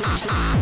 Ah!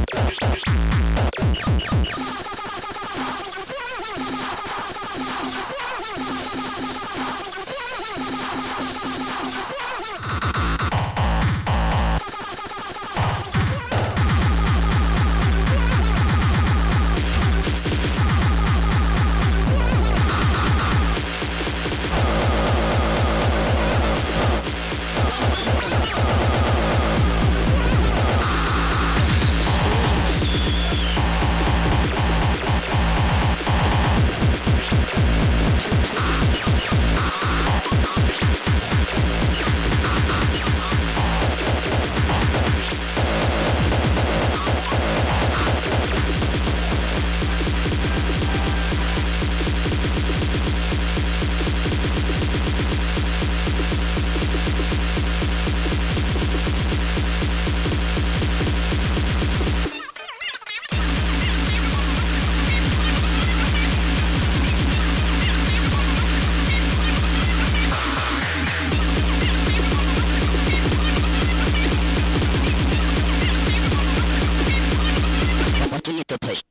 place.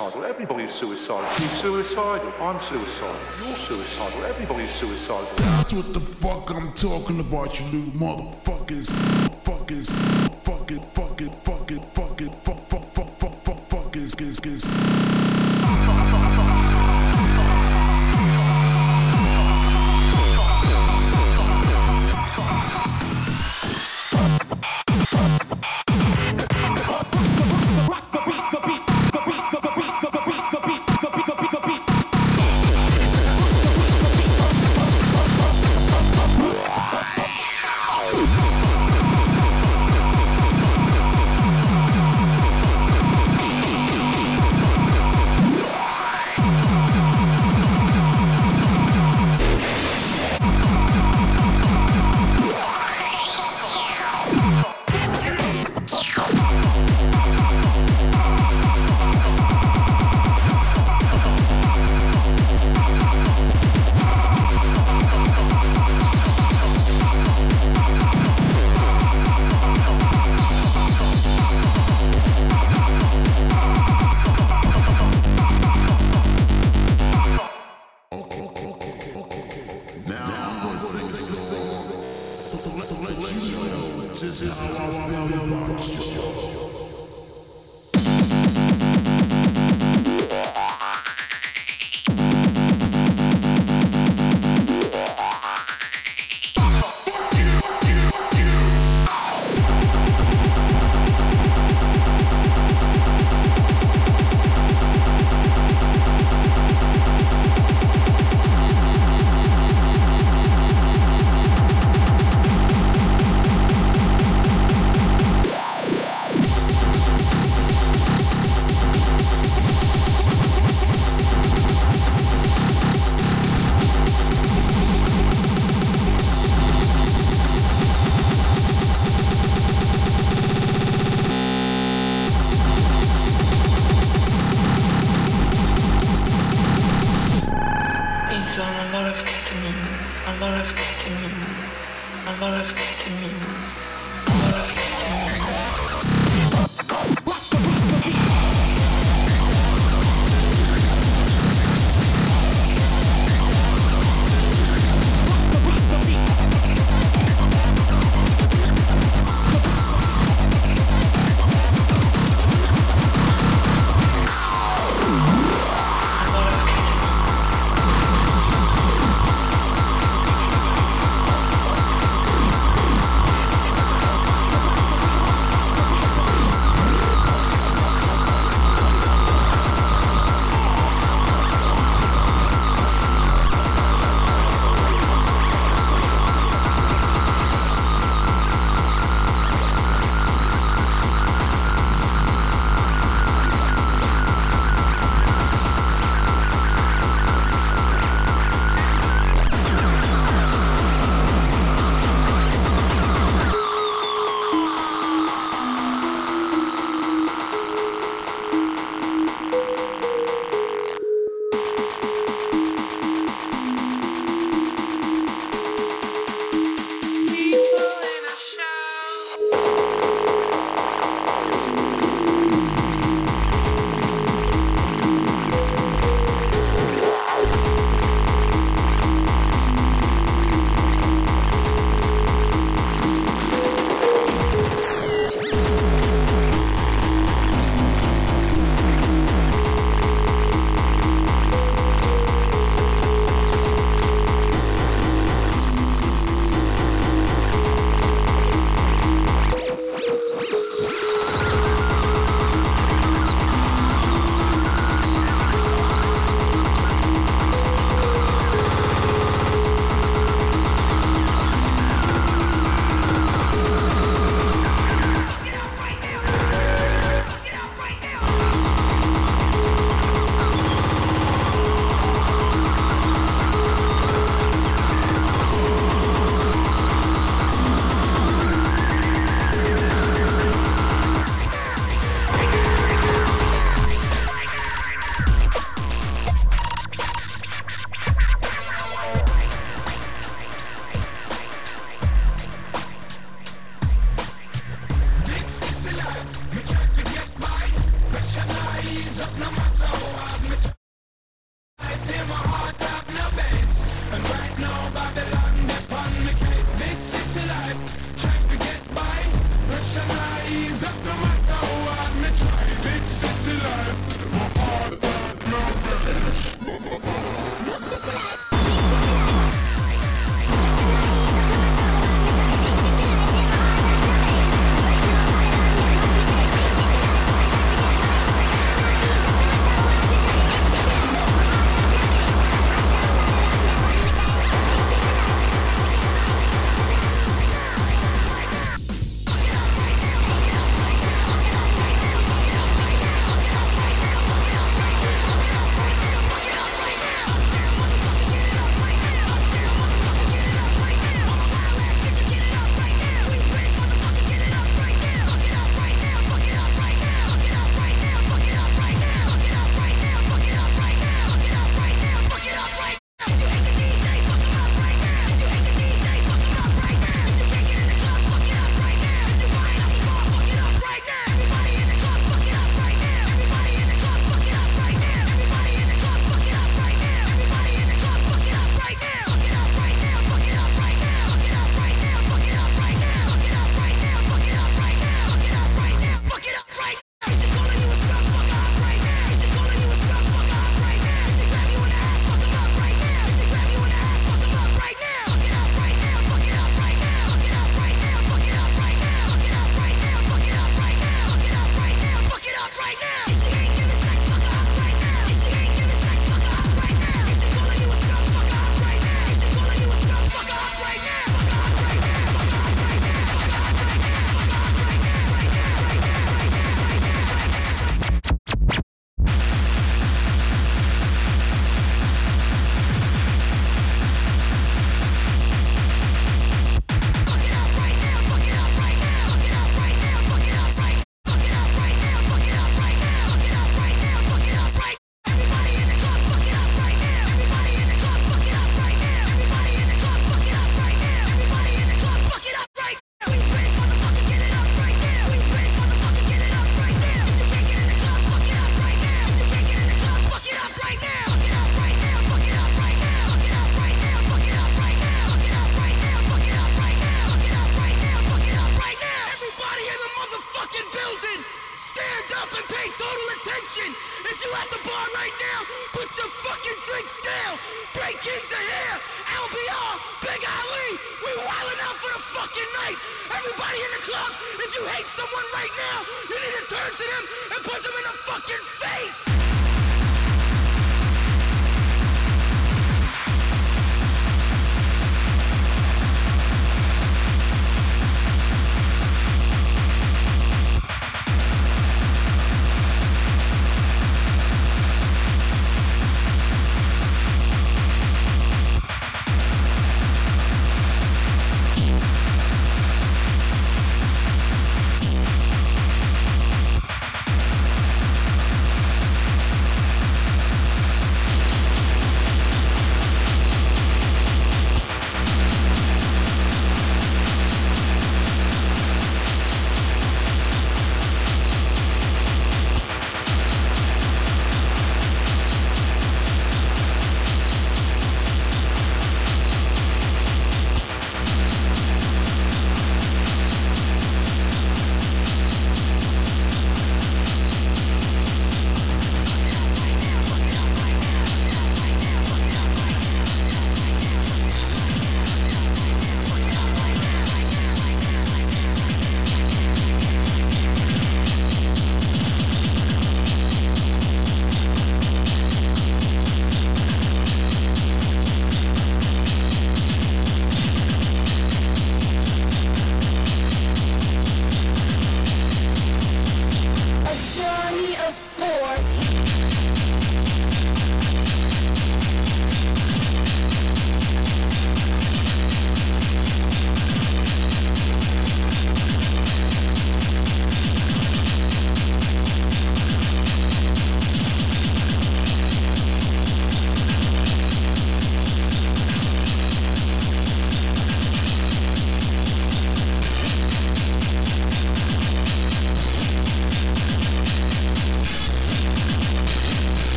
Suicidal. Everybody's suicidal. You're suicidal. I'm suicidal. You're suicidal. Everybody's suicidal. That's what the fuck I'm talking about, you little motherfuckers. Fuckers.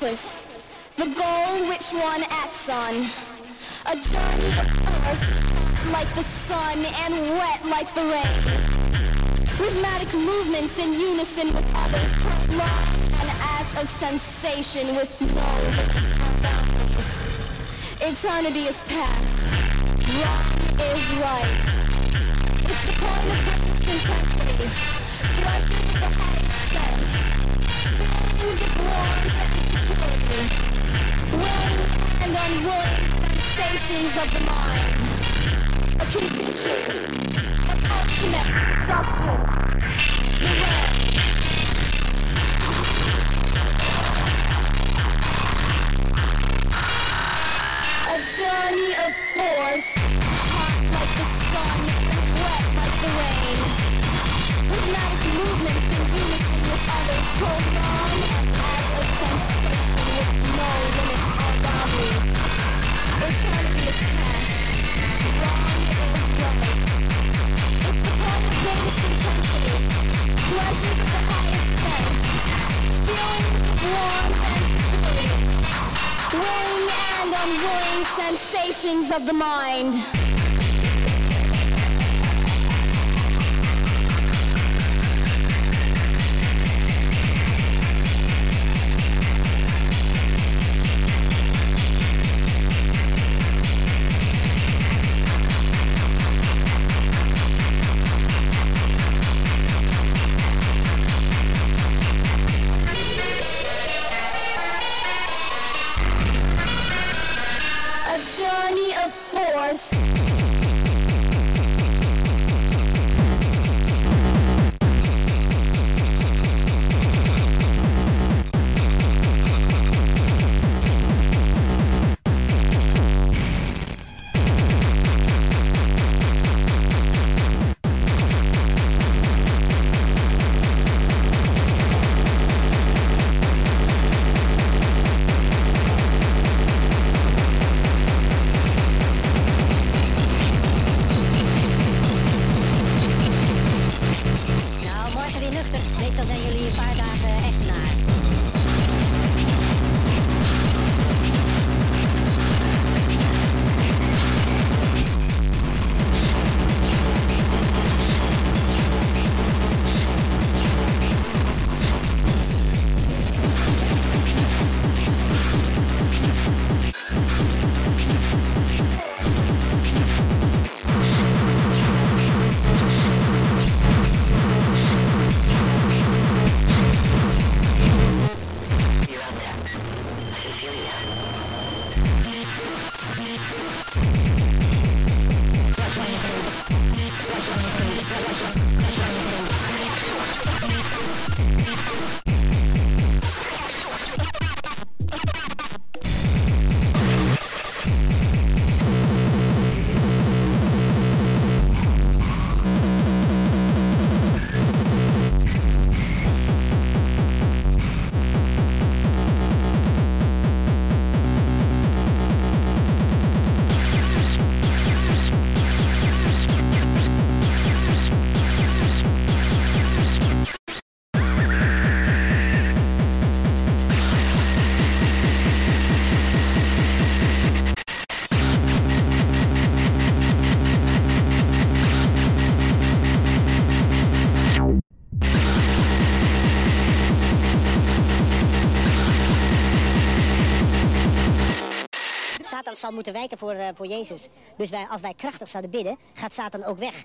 Purpose, the goal which one acts on. A journey of like the sun and wet like the rain. Rhythmic movements in unison with others, prolonged an act of sensation with no boundaries. Eternity is past, wrong is right. It's the point of greatest intensity, the highest sense, and unwilling sensations of the mind. a condition, an ultimate seduction. The red. A journey of force, sensations of the mind. Zal moeten wijken voor, eh, voor Jezus. Dus wij, als wij krachtig zouden bidden, gaat Satan ook weg.